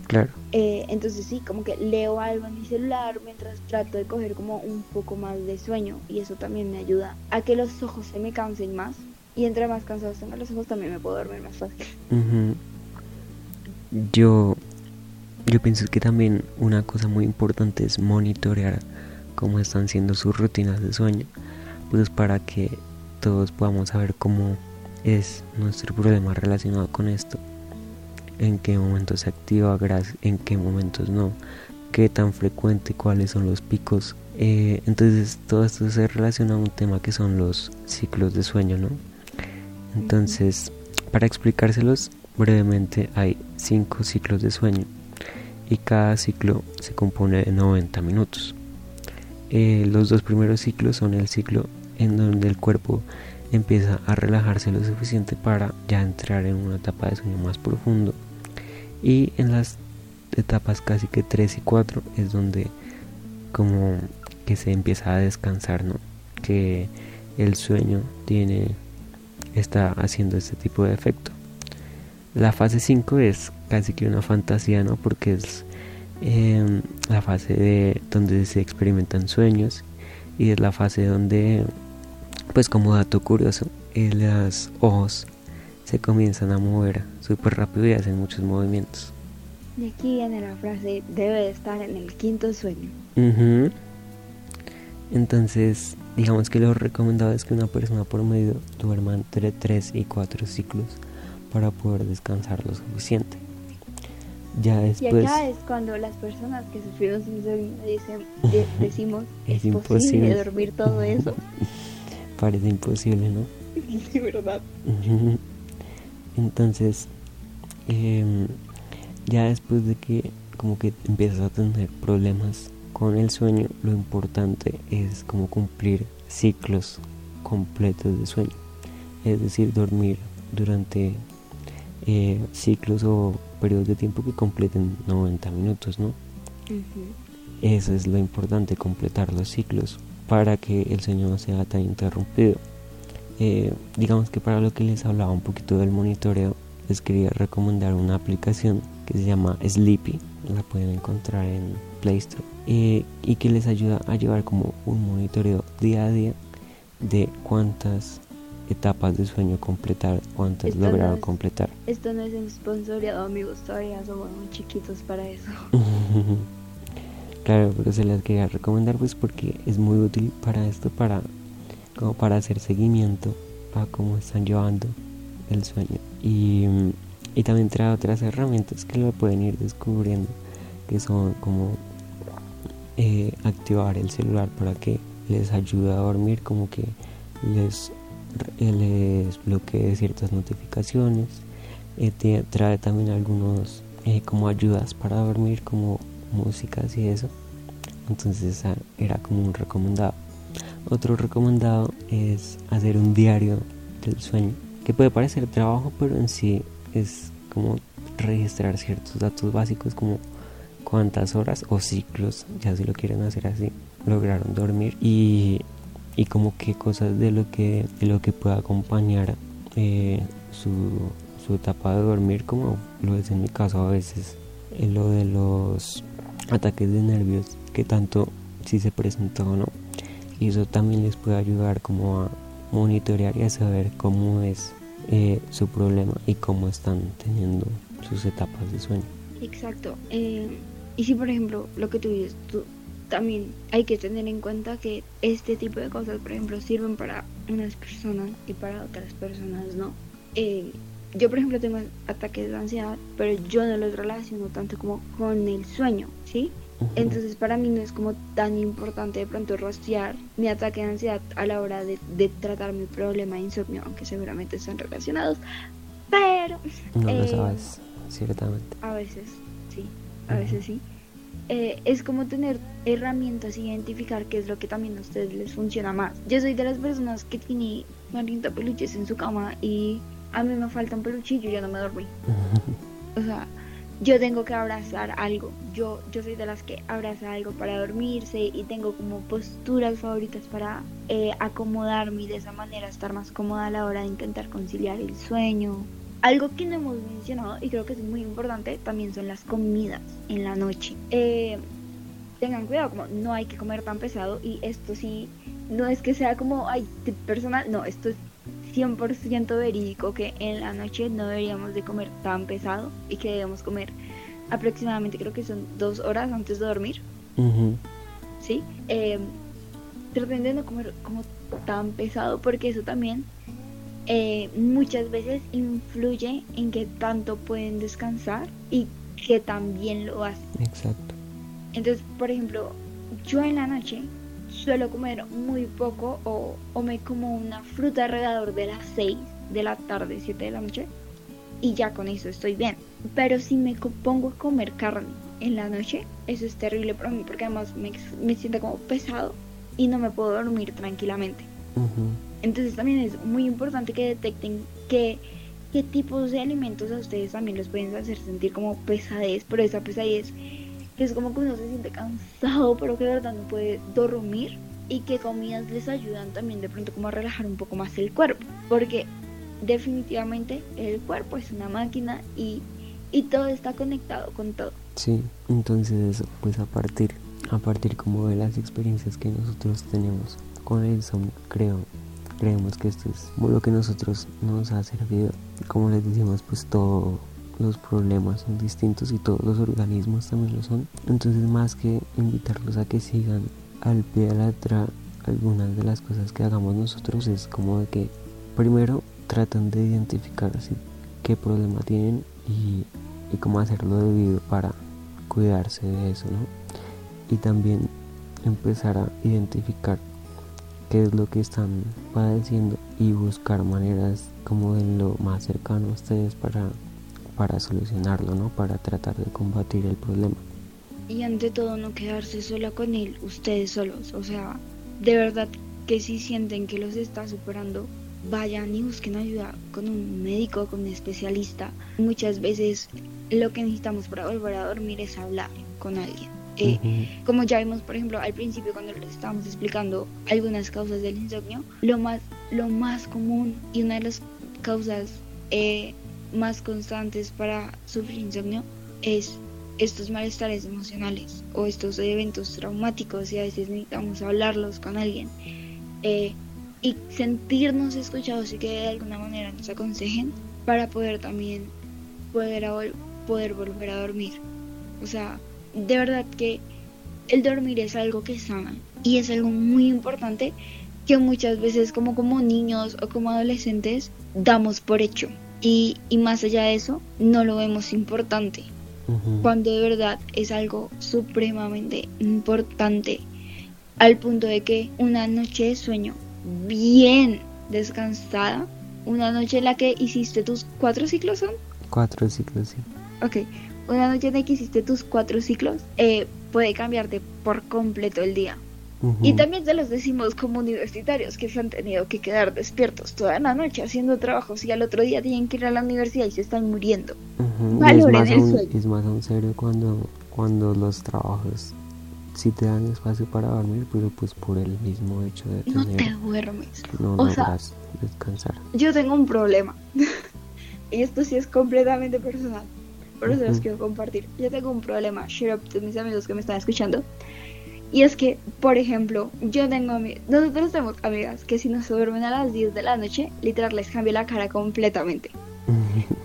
S2: Claro.
S3: Eh, entonces sí, como que leo algo en mi celular mientras trato de coger como un poco más de sueño y eso también me ayuda a que los ojos se me cansen más y entre más cansados tengo los ojos también me puedo dormir más fácil.
S2: Yo, yo pienso que también una cosa muy importante es monitorear cómo están siendo sus rutinas de sueño, pues para que todos podamos saber cómo es nuestro problema relacionado con esto, en qué momentos se activa, en qué momentos no, qué tan frecuente, cuáles son los picos. Eh, entonces todo esto se relaciona a un tema que son los ciclos de sueño, ¿no? Entonces, para explicárselos brevemente, hay cinco ciclos de sueño y cada ciclo se compone de 90 minutos. Eh, los dos primeros ciclos son el ciclo en donde el cuerpo empieza a relajarse lo suficiente para ya entrar en una etapa de sueño más profundo y en las etapas casi que 3 y 4 es donde como que se empieza a descansar, ¿no? Que el sueño tiene está haciendo este tipo de efecto. La fase 5 es casi que una fantasía, ¿no? Porque es em, la fase de donde se experimentan sueños y es la fase donde, pues como dato curioso, eh, las ojos se comienzan a mover súper rápido y hacen muchos movimientos.
S3: Y aquí viene la frase, debe estar en el quinto sueño.
S2: Entonces, digamos que lo recomendado es que una persona por medio duerma entre 3 y 4 ciclos para poder descansar lo suficiente. Ya después...
S3: Y acá es cuando las personas que sufrieron sin dicen, decimos, es, imposible dormir todo eso.
S2: Parece imposible, ¿no?
S3: Sí, verdad.
S2: Entonces, em, ya después de que como que empiezas a tener problemas con el sueño, lo importante es como cumplir ciclos completos de sueño. Es decir, dormir durante eh, ciclos o periodos de tiempo que completen 90 minutos, ¿no? Eso es lo importante, completar los ciclos para que el sueño no sea tan interrumpido. Eh, digamos que para lo que les hablaba un poquito del monitoreo, les quería recomendar una aplicación que se llama Sleepy, la pueden encontrar en Play Store, eh, y que les ayuda a llevar como un monitoreo día a día de cuántas etapas de sueño completar, cuántas lograron completar.
S3: Esto no es un sponsoriado, amigos, todavía somos muy chiquitos para eso.
S2: claro, pero se las quería recomendar pues porque es muy útil para esto, para como para hacer seguimiento a cómo están llevando el sueño. Y, y también trae otras herramientas que lo pueden ir descubriendo, que son como eh, activar el celular para que les ayude a dormir, como que les, les bloquee ciertas notificaciones. Eh, trae también algunos eh, como ayudas para dormir, como músicas y eso. Entonces era como un recomendado. Otro recomendado es hacer un diario del sueño, que puede parecer trabajo, pero en sí es como registrar ciertos datos básicos como cuántas horas o ciclos, ya si lo quieren hacer así, lograron dormir y, y como qué cosas de lo que, de lo que pueda acompañar eh, su, su etapa de dormir, como lo es en mi caso a veces, en lo de los ataques de nervios, que tanto si se presentó o no y eso también les puede ayudar como a monitorear y a saber cómo es eh, su problema y cómo están teniendo sus etapas de sueño.
S3: Exacto. Eh, y si por ejemplo lo que tú dices, tú, también hay que tener en cuenta que este tipo de cosas, por ejemplo, sirven para unas personas y para otras personas no. Eh, yo por ejemplo tengo ataques de ansiedad, pero yo no los relaciono tanto como con el sueño, ¿sí? Entonces para mí no es como tan importante de pronto rastrear mi ataque de ansiedad a la hora de, tratar mi problema de insomnio, aunque seguramente están relacionados, pero...
S2: No lo eh, sabes, ciertamente.
S3: A veces, a veces sí. Eh, es como tener herramientas y identificar qué es lo que también a ustedes les funciona más. Yo soy de las personas que tiene 40 peluches en su cama y a mí me falta un peluchillo y yo no me dormí. o sea, yo tengo que abrazar algo. Yo, yo soy de las que abraza algo para dormirse y tengo como posturas favoritas para eh, acomodarme y de esa manera estar más cómoda a la hora de intentar conciliar el sueño. Algo que no hemos mencionado y creo que es muy importante también son las comidas en la noche. Eh, tengan cuidado, como no hay que comer tan pesado y esto sí, no es que sea como, ay, personal, no, esto es 100% verídico que en la noche no deberíamos de comer tan pesado y que debemos comer aproximadamente creo que son dos horas antes de dormir. ¿Sí? Eh, traten de no comer como tan pesado porque eso también eh, muchas veces influye en que tanto pueden descansar y que también lo hacen.
S2: Exacto.
S3: Entonces, por ejemplo, yo en la noche suelo comer muy poco o, o me como una fruta alrededor de las 6 de la tarde, 7 de la noche y ya con eso estoy bien. Pero si me pongo a comer carne en la noche, eso es terrible para mí porque además me, me siento como pesado y no me puedo dormir tranquilamente. Entonces también es muy importante que detecten qué, qué tipos de alimentos a ustedes también los pueden hacer sentir como pesadez, pero esa pesadez que es como que uno se siente cansado, pero que de verdad no puede dormir y que comidas les ayudan también de pronto como a relajar un poco más el cuerpo, porque definitivamente el cuerpo es una máquina y, y todo está conectado con todo.
S2: Sí, entonces pues a partir, a partir como de las experiencias que nosotros tenemos con el insomnio, creo, creemos que esto es lo que nosotros nos ha servido. Como les decimos, pues todo los problemas son distintos y todos los organismos también lo son. Entonces más que invitarlos a que sigan al pie de la letra algunas de las cosas que hagamos nosotros es como de que primero tratan de identificar qué problema tienen y cómo hacerlo debido para cuidarse de eso, ¿no? Y también empezar a identificar qué es lo que están padeciendo y buscar maneras como de lo más cercano a ustedes para para solucionarlo, ¿no? Para tratar de combatir el problema.
S3: Y ante todo no quedarse sola con él, ustedes solos. O sea, de verdad que si sienten que los está superando, vayan y busquen ayuda con un médico, con un especialista. Muchas veces lo que necesitamos para volver a dormir es hablar con alguien. Eh, como ya vimos, por ejemplo, al principio cuando les estábamos explicando algunas causas del insomnio, lo más, lo más común y una de las causas eh, más constantes para sufrir insomnio es estos malestares emocionales o estos eventos traumáticos y a veces necesitamos hablarlos con alguien eh, y sentirnos escuchados y que de alguna manera nos aconsejen para poder también poder, poder volver a dormir. O sea, de verdad que el dormir es algo que sana y es algo muy importante que muchas veces como como niños o como adolescentes damos por hecho y, y más allá de eso no lo vemos importante cuando de verdad es algo supremamente importante al punto de que una noche de sueño bien descansada, una noche en la que hiciste tus cuatro ciclos son?
S2: Cuatro ciclos, sí.
S3: Ok, una noche en la que hiciste tus cuatro ciclos eh, puede cambiarte por completo el día. Y también se los decimos como universitarios que se han tenido que quedar despiertos toda la noche haciendo trabajos y al otro día tienen que ir a la universidad y se están muriendo.
S2: Valoren el sueño. Es más aún serio cuando, cuando los trabajos si te dan espacio para dormir, pero pues por el mismo hecho de
S3: tener... No te duermes.
S2: No o descansar.
S3: Yo tengo un problema. y esto sí es completamente personal. Por eso los quiero compartir. Yo tengo un problema. Share up to mis amigos que me están escuchando. Y es que, por ejemplo, yo tengo nosotros tenemos amigas que si no se duermen a las 10 de la noche, literal les cambia la cara completamente.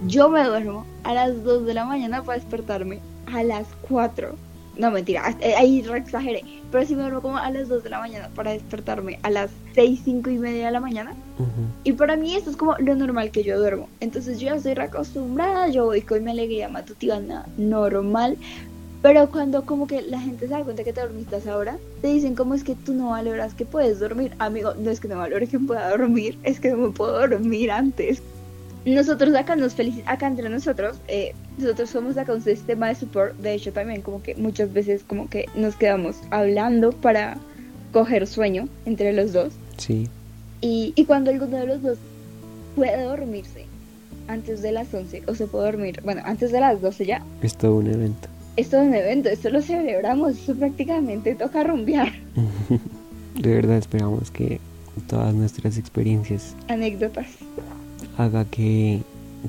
S3: Yo me duermo a las 2 de la mañana para despertarme a las 4. No, mentira, eh, ahí re exageré. Pero si me duermo como a las 2 de la mañana para despertarme a las 6, 5 y media de la mañana. Y para mí esto es como lo normal que yo duermo. Entonces yo ya estoy acostumbrada, yo voy con mi alegría matutina normal. Pero cuando como que la gente se da cuenta que te dormiste ahora, te dicen cómo es que tú no valoras que puedes dormir. Amigo, no es que no valore que pueda dormir, es que no me puedo dormir antes. Nosotros acá nos felicitamos, acá entre nosotros, eh, nosotros somos acá un sistema de support, de hecho también como que muchas veces como que nos quedamos hablando para coger sueño entre los dos.
S2: Sí.
S3: Y, y cuando alguno de los dos puede dormirse antes de las 11 o se puede dormir, bueno, antes de las 12 ya.
S2: Es todo un evento
S3: es un evento, esto lo celebramos, esto prácticamente toca rumbear.
S2: De verdad esperamos que todas nuestras experiencias,
S3: anécdotas,
S2: haga que,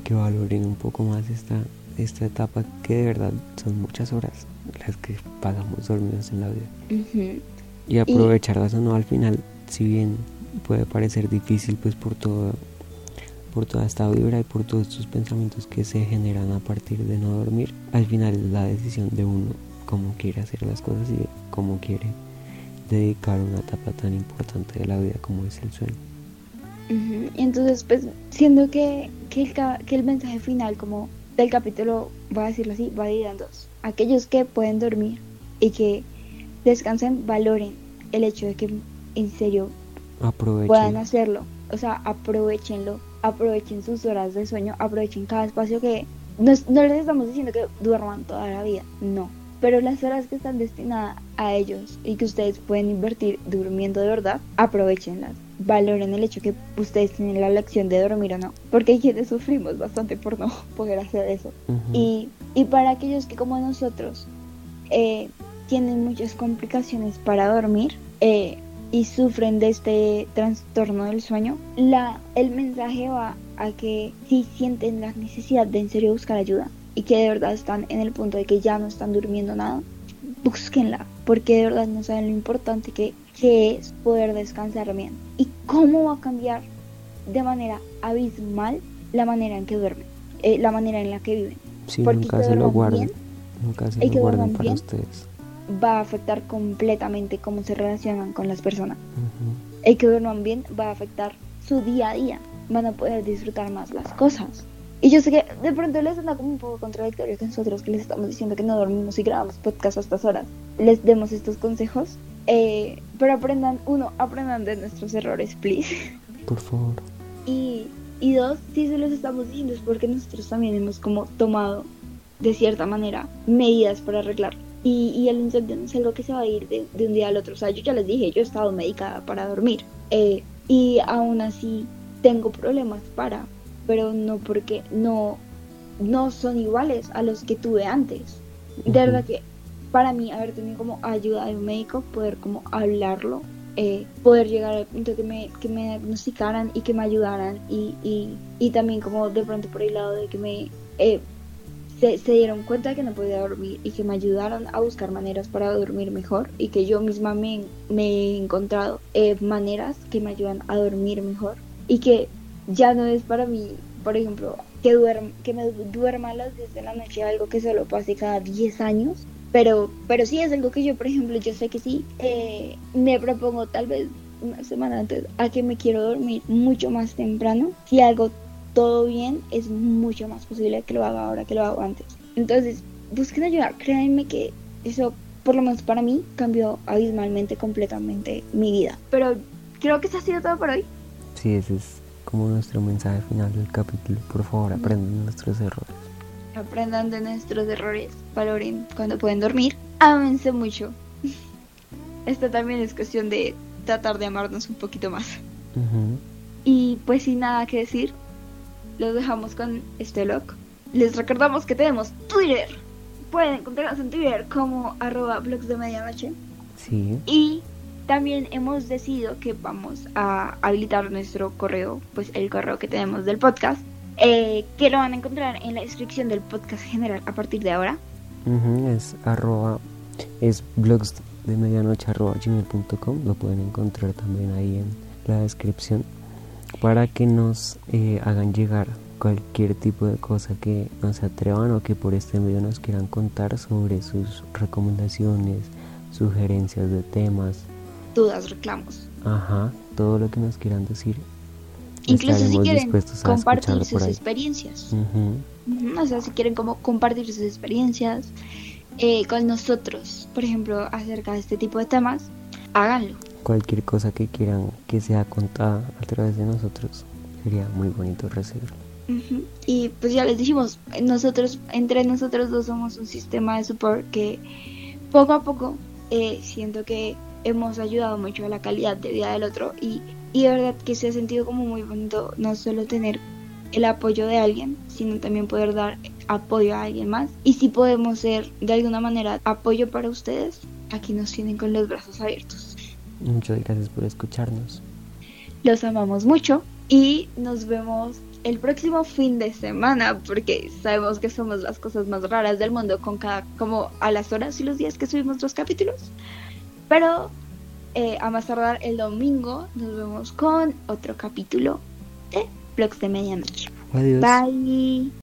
S2: que valoren un poco más esta, esta etapa que de verdad son muchas horas las que pasamos dormidos en la vida. Y aprovecharlas o no al final, si bien puede parecer difícil pues por todo por toda esta vibra y por todos estos pensamientos que se generan a partir de no dormir. Al final es la decisión de uno cómo quiere hacer las cosas y cómo quiere dedicar una etapa tan importante de la vida como es el sueño.
S3: Entonces, pues, siendo que, que, el, que el mensaje final como del capítulo, voy a decirlo así, va dividido en dos. Aquellos que pueden dormir y que descansen, valoren el hecho de que en serio puedan hacerlo. O sea, aprovechenlo aprovechen sus horas de sueño, aprovechen cada espacio que no, les estamos diciendo que duerman toda la vida, no. Pero las horas que están destinadas a ellos y que ustedes pueden invertir durmiendo de verdad, aprovechenlas. Valoren el hecho que ustedes tienen la lección de dormir o no. Porque hay quienes sufrimos bastante por no poder hacer eso. y, y, para aquellos que como nosotros eh, tienen muchas complicaciones para dormir, eh, y sufren de este trastorno del sueño, la, el mensaje va a que si sienten la necesidad de en serio buscar ayuda y que de verdad están en el punto de que ya no están durmiendo nada, búsquenla, porque de verdad no saben lo importante que, es poder descansar bien y cómo va a cambiar de manera abismal la manera en que duermen, eh, la manera en la que viven.
S2: porque nunca se lo guarden, nunca se lo guarden para ustedes
S3: va a afectar completamente cómo se relacionan con las personas. El que duerman bien va a afectar su día a día. Van a poder disfrutar más las cosas. Y yo sé que de pronto les anda como un poco contradictorio que nosotros que les estamos diciendo que no dormimos y grabamos podcast a estas horas, les demos estos consejos. Eh, pero aprendan, uno, aprendan de nuestros errores, please.
S2: Por favor.
S3: Y, y dos, si se los estamos diciendo es porque nosotros también hemos como tomado de cierta manera medidas para arreglarlo. Y, y el insomnio no es algo que se va a ir de, de, un día al otro. O sea, yo ya les dije, yo he estado medicada para dormir. Eh, y aún así tengo problemas para, pero no porque no, no son iguales a los que tuve antes. De verdad que para mí haber tenido como ayuda de un médico, poder como hablarlo, eh, poder llegar al punto que me, que me diagnosticaran y que me ayudaran y, y, y también como de pronto por el lado de que me eh, se, se, dieron cuenta de que no podía dormir y que me ayudaron a buscar maneras para dormir mejor y que yo misma me, me he encontrado eh, maneras que me ayudan a dormir mejor y que ya no es para mí, por ejemplo, que, duerm que me duerma a las 10 de la noche, algo que solo pase cada 10 años, pero, pero sí es algo que yo, por ejemplo, yo sé que sí, eh, me propongo tal vez una semana antes a que me quiero dormir mucho más temprano, si algo todo bien, es mucho más posible que lo haga ahora que lo hago antes. Entonces, busquen ayuda, créanme que eso, por lo menos para mí, cambió abismalmente, completamente mi vida. Pero creo que eso ha sido todo por hoy.
S2: Sí, ese es como nuestro mensaje final del capítulo. Por favor, aprendan nuestros errores.
S3: Aprendan de nuestros errores, valoren cuando pueden dormir, ámense mucho. Esto también es cuestión de tratar de amarnos un poquito más.
S2: Uh -huh.
S3: Y pues sin nada que decir, los dejamos con este blog. Les recordamos que tenemos Twitter. Pueden encontrarnos en Twitter como arroba blogs de medianoche.
S2: Sí.
S3: Y también hemos decidido que vamos a habilitar nuestro correo, pues el correo que tenemos del podcast, eh, que lo van a encontrar en la descripción del podcast general a partir de ahora.
S2: Uh -huh, es arroba, es blogs de medianoche arroba gmail.com, lo pueden encontrar también ahí en la descripción para que nos eh, hagan llegar cualquier tipo de cosa que no se atrevan o que por este medio nos quieran contar sobre sus recomendaciones, sugerencias de temas,
S3: dudas, reclamos.
S2: Ajá, todo lo que nos quieran decir.
S3: Incluso si quieren compartir sus experiencias.
S2: Uh -huh.
S3: O sea, si quieren como compartir sus experiencias eh, con nosotros, por ejemplo, acerca de este tipo de temas, háganlo.
S2: Cualquier cosa que quieran que sea contada a través de nosotros, sería muy bonito recibirlo.
S3: Uh -huh. Y pues ya les dijimos, nosotros, entre nosotros dos somos un sistema de support que poco a poco eh, siento que hemos ayudado mucho a la calidad de vida del otro y, y de verdad que se ha sentido como muy bonito no solo tener el apoyo de alguien, sino también poder dar apoyo a alguien más. Y si podemos ser de alguna manera apoyo para ustedes, aquí nos tienen con los brazos abiertos.
S2: Muchas gracias por escucharnos.
S3: Los amamos mucho y nos vemos el próximo fin de semana porque sabemos que somos las cosas más raras del mundo con cada como a las horas y los días que subimos los capítulos. Pero eh, a más tardar el domingo nos vemos con otro capítulo de Blogs de Medianoche.
S2: Adiós.
S3: Bye.